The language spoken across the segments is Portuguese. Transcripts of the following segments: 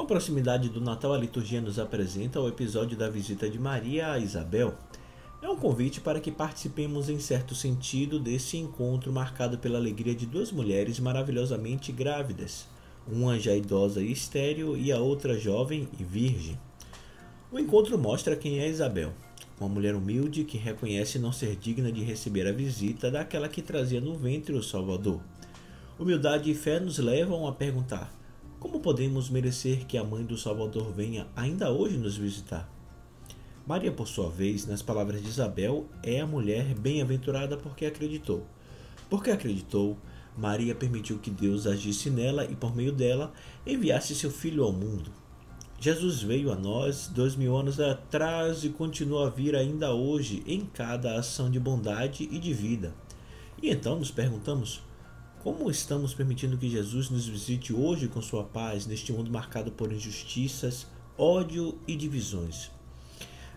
Com proximidade do Natal, a liturgia nos apresenta o episódio da visita de Maria a Isabel. É um convite para que participemos, em certo sentido, desse encontro marcado pela alegria de duas mulheres maravilhosamente grávidas, uma já idosa e estéril e a outra jovem e virgem. O encontro mostra quem é Isabel, uma mulher humilde que reconhece não ser digna de receber a visita daquela que trazia no ventre o Salvador. Humildade e fé nos levam a perguntar: como podemos merecer que a mãe do Salvador venha ainda hoje nos visitar? Maria, por sua vez, nas palavras de Isabel, é a mulher bem-aventurada porque acreditou. Porque acreditou, Maria permitiu que Deus agisse nela e, por meio dela, enviasse seu filho ao mundo. Jesus veio a nós dois mil anos atrás e continua a vir ainda hoje em cada ação de bondade e de vida. E então nos perguntamos: como estamos permitindo que Jesus nos visite hoje com sua paz neste mundo marcado por injustiças, ódio e divisões?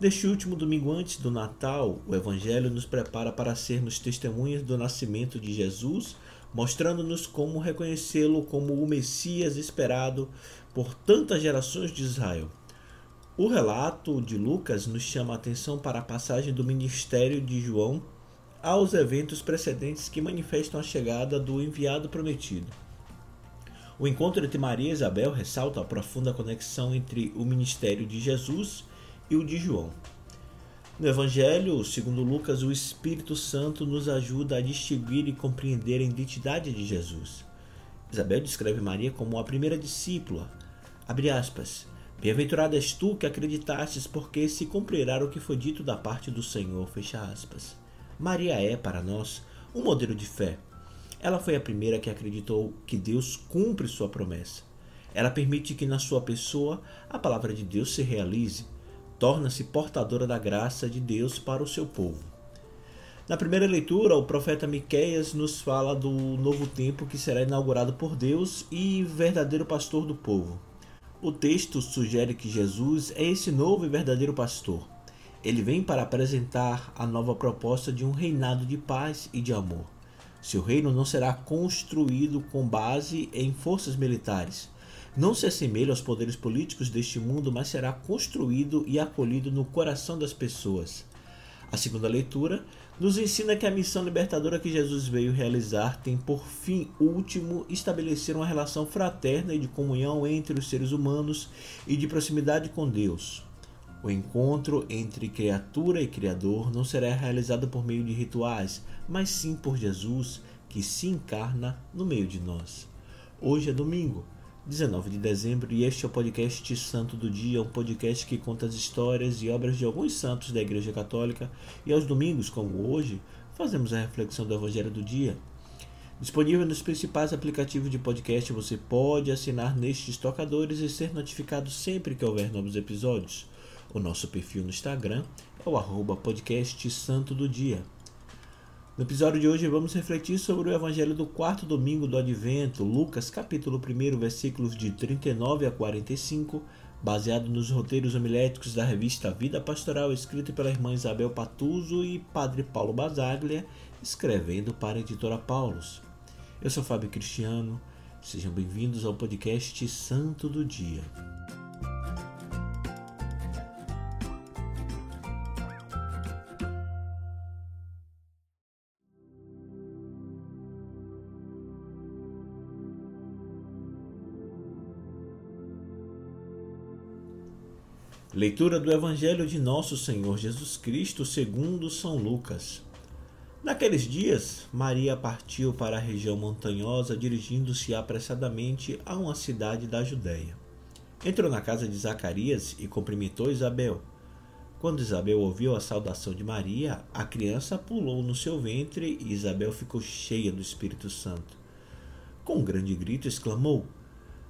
Neste último domingo antes do Natal, o Evangelho nos prepara para sermos testemunhas do nascimento de Jesus, mostrando-nos como reconhecê-lo como o Messias esperado por tantas gerações de Israel. O relato de Lucas nos chama a atenção para a passagem do ministério de João aos eventos precedentes que manifestam a chegada do enviado prometido. O encontro entre Maria e Isabel ressalta a profunda conexão entre o ministério de Jesus e o de João. No Evangelho, segundo Lucas, o Espírito Santo nos ajuda a distinguir e compreender a identidade de Jesus. Isabel descreve Maria como a primeira discípula, Abre aspas. Bem-aventurado és tu que acreditastes, porque se cumprirá o que foi dito da parte do Senhor. Fecha aspas. Maria é, para nós, um modelo de fé. Ela foi a primeira que acreditou que Deus cumpre sua promessa. Ela permite que na sua pessoa a palavra de Deus se realize, torna-se portadora da graça de Deus para o seu povo. Na primeira leitura, o profeta Miqueias nos fala do novo tempo que será inaugurado por Deus e verdadeiro pastor do povo. O texto sugere que Jesus é esse novo e verdadeiro pastor. Ele vem para apresentar a nova proposta de um reinado de paz e de amor. Seu reino não será construído com base em forças militares. Não se assemelha aos poderes políticos deste mundo, mas será construído e acolhido no coração das pessoas. A segunda leitura nos ensina que a missão libertadora que Jesus veio realizar tem por fim último estabelecer uma relação fraterna e de comunhão entre os seres humanos e de proximidade com Deus. O encontro entre criatura e Criador não será realizado por meio de rituais, mas sim por Jesus que se encarna no meio de nós. Hoje é domingo, 19 de dezembro, e este é o podcast Santo do Dia, um podcast que conta as histórias e obras de alguns santos da Igreja Católica, e aos domingos, como hoje, fazemos a reflexão do Evangelho do Dia. Disponível nos principais aplicativos de podcast, você pode assinar nestes tocadores e ser notificado sempre que houver novos episódios. O nosso perfil no Instagram é o arroba podcast Santo do Dia. No episódio de hoje vamos refletir sobre o evangelho do quarto domingo do Advento, Lucas capítulo 1, versículos de 39 a 45, baseado nos roteiros homiléticos da revista Vida Pastoral, escrito pela irmã Isabel Patuso e padre Paulo Basaglia, escrevendo para a editora Paulus. Eu sou Fábio Cristiano, sejam bem-vindos ao podcast Santo do Dia. Leitura do Evangelho de Nosso Senhor Jesus Cristo segundo São Lucas. Naqueles dias, Maria partiu para a região montanhosa, dirigindo-se apressadamente a uma cidade da Judéia. Entrou na casa de Zacarias e cumprimentou Isabel. Quando Isabel ouviu a saudação de Maria, a criança pulou no seu ventre e Isabel ficou cheia do Espírito Santo. Com um grande grito, exclamou: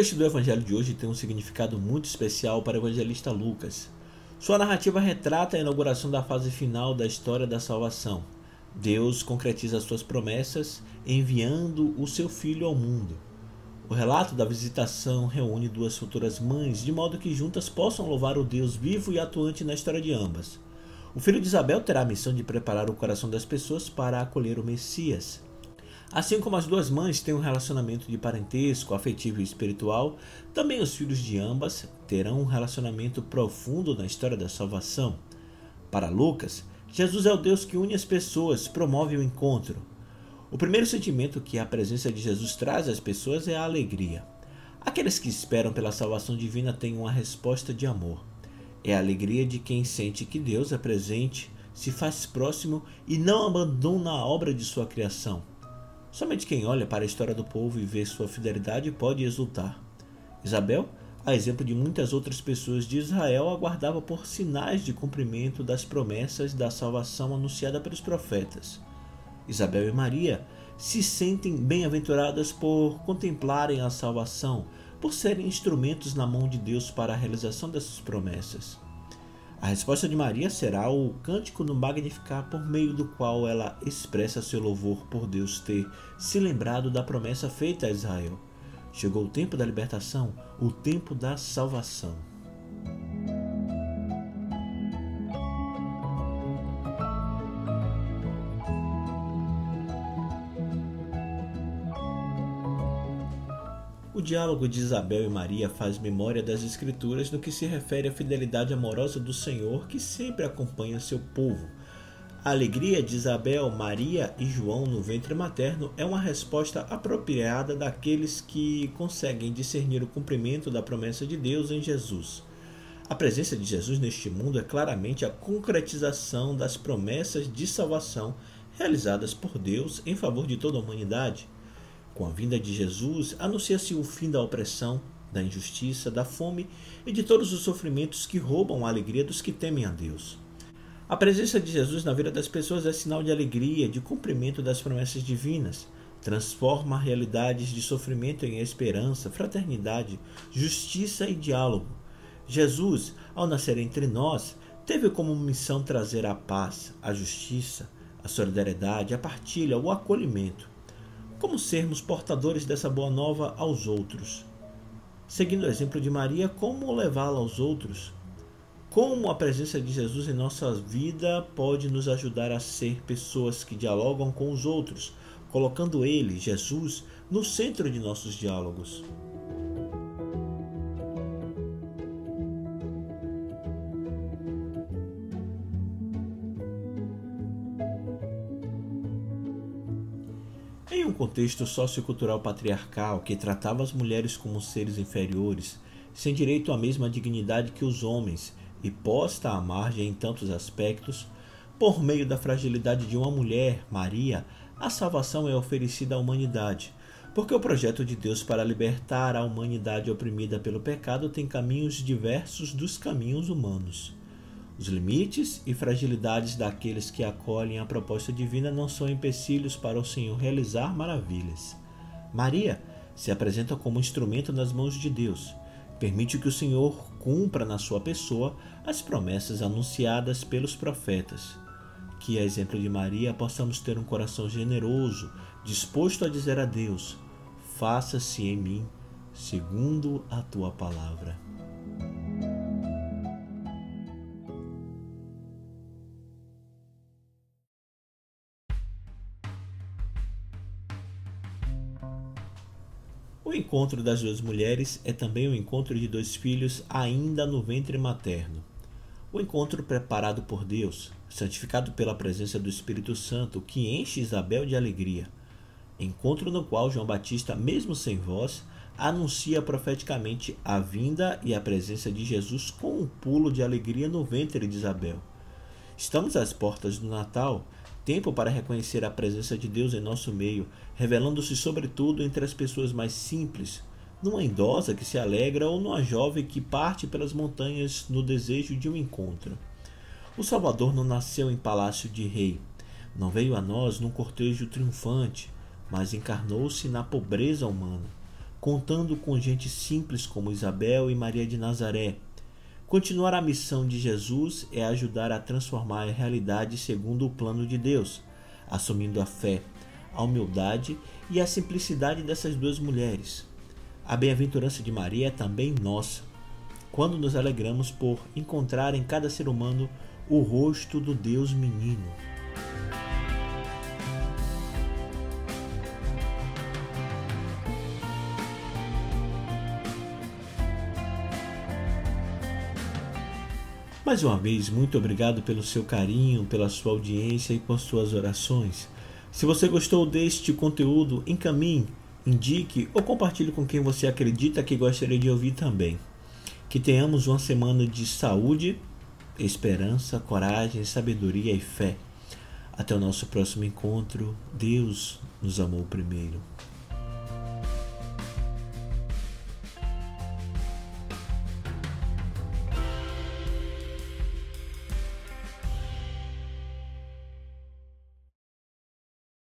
Texto do Evangelho de hoje tem um significado muito especial para o evangelista Lucas. Sua narrativa retrata a inauguração da fase final da história da salvação. Deus concretiza suas promessas enviando o seu filho ao mundo. O relato da visitação reúne duas futuras mães, de modo que juntas possam louvar o Deus vivo e atuante na história de ambas. O filho de Isabel terá a missão de preparar o coração das pessoas para acolher o Messias. Assim como as duas mães têm um relacionamento de parentesco, afetivo e espiritual, também os filhos de ambas terão um relacionamento profundo na história da salvação. Para Lucas, Jesus é o Deus que une as pessoas, promove o encontro. O primeiro sentimento que a presença de Jesus traz às pessoas é a alegria. Aqueles que esperam pela salvação divina têm uma resposta de amor. É a alegria de quem sente que Deus é presente, se faz próximo e não abandona a obra de sua criação. Somente quem olha para a história do povo e vê sua fidelidade pode exultar. Isabel, a exemplo de muitas outras pessoas de Israel, aguardava por sinais de cumprimento das promessas da salvação anunciada pelos profetas. Isabel e Maria se sentem bem-aventuradas por contemplarem a salvação, por serem instrumentos na mão de Deus para a realização dessas promessas. A resposta de Maria será o cântico no Magnificar, por meio do qual ela expressa seu louvor por Deus ter se lembrado da promessa feita a Israel. Chegou o tempo da libertação, o tempo da salvação. Diálogo de Isabel e Maria faz memória das Escrituras no que se refere à fidelidade amorosa do Senhor que sempre acompanha seu povo. A alegria de Isabel, Maria e João no ventre materno é uma resposta apropriada daqueles que conseguem discernir o cumprimento da promessa de Deus em Jesus. A presença de Jesus neste mundo é claramente a concretização das promessas de salvação realizadas por Deus em favor de toda a humanidade. Com a vinda de Jesus, anuncia-se o fim da opressão, da injustiça, da fome e de todos os sofrimentos que roubam a alegria dos que temem a Deus. A presença de Jesus na vida das pessoas é sinal de alegria, de cumprimento das promessas divinas. Transforma realidades de sofrimento em esperança, fraternidade, justiça e diálogo. Jesus, ao nascer entre nós, teve como missão trazer a paz, a justiça, a solidariedade, a partilha, o acolhimento. Como sermos portadores dessa boa nova aos outros? Seguindo o exemplo de Maria, como levá-la aos outros? Como a presença de Jesus em nossa vida pode nos ajudar a ser pessoas que dialogam com os outros, colocando Ele, Jesus, no centro de nossos diálogos? Contexto sociocultural patriarcal que tratava as mulheres como seres inferiores, sem direito à mesma dignidade que os homens e posta à margem em tantos aspectos, por meio da fragilidade de uma mulher, Maria, a salvação é oferecida à humanidade, porque o projeto de Deus para libertar a humanidade oprimida pelo pecado tem caminhos diversos dos caminhos humanos. Os limites e fragilidades daqueles que acolhem a proposta divina não são empecilhos para o Senhor realizar maravilhas. Maria se apresenta como instrumento nas mãos de Deus. Permite que o Senhor cumpra na sua pessoa as promessas anunciadas pelos profetas. Que, a exemplo de Maria, possamos ter um coração generoso, disposto a dizer a Deus: Faça-se em mim segundo a tua palavra. Encontro das duas mulheres é também o encontro de dois filhos ainda no ventre materno. O encontro preparado por Deus, santificado pela presença do Espírito Santo, que enche Isabel de alegria. Encontro no qual João Batista, mesmo sem voz, anuncia profeticamente a vinda e a presença de Jesus com um pulo de alegria no ventre de Isabel. Estamos às portas do Natal tempo para reconhecer a presença de Deus em nosso meio, revelando-se sobretudo entre as pessoas mais simples, numa idosa que se alegra ou numa jovem que parte pelas montanhas no desejo de um encontro. O Salvador não nasceu em palácio de rei, não veio a nós num cortejo triunfante, mas encarnou-se na pobreza humana. contando com gente simples como Isabel e Maria de Nazaré. Continuar a missão de Jesus é ajudar a transformar a realidade segundo o plano de Deus, assumindo a fé, a humildade e a simplicidade dessas duas mulheres. A bem-aventurança de Maria é também nossa, quando nos alegramos por encontrar em cada ser humano o rosto do Deus menino. Mais uma vez, muito obrigado pelo seu carinho, pela sua audiência e por suas orações. Se você gostou deste conteúdo, encaminhe, indique ou compartilhe com quem você acredita que gostaria de ouvir também. Que tenhamos uma semana de saúde, esperança, coragem, sabedoria e fé. Até o nosso próximo encontro. Deus nos amou primeiro.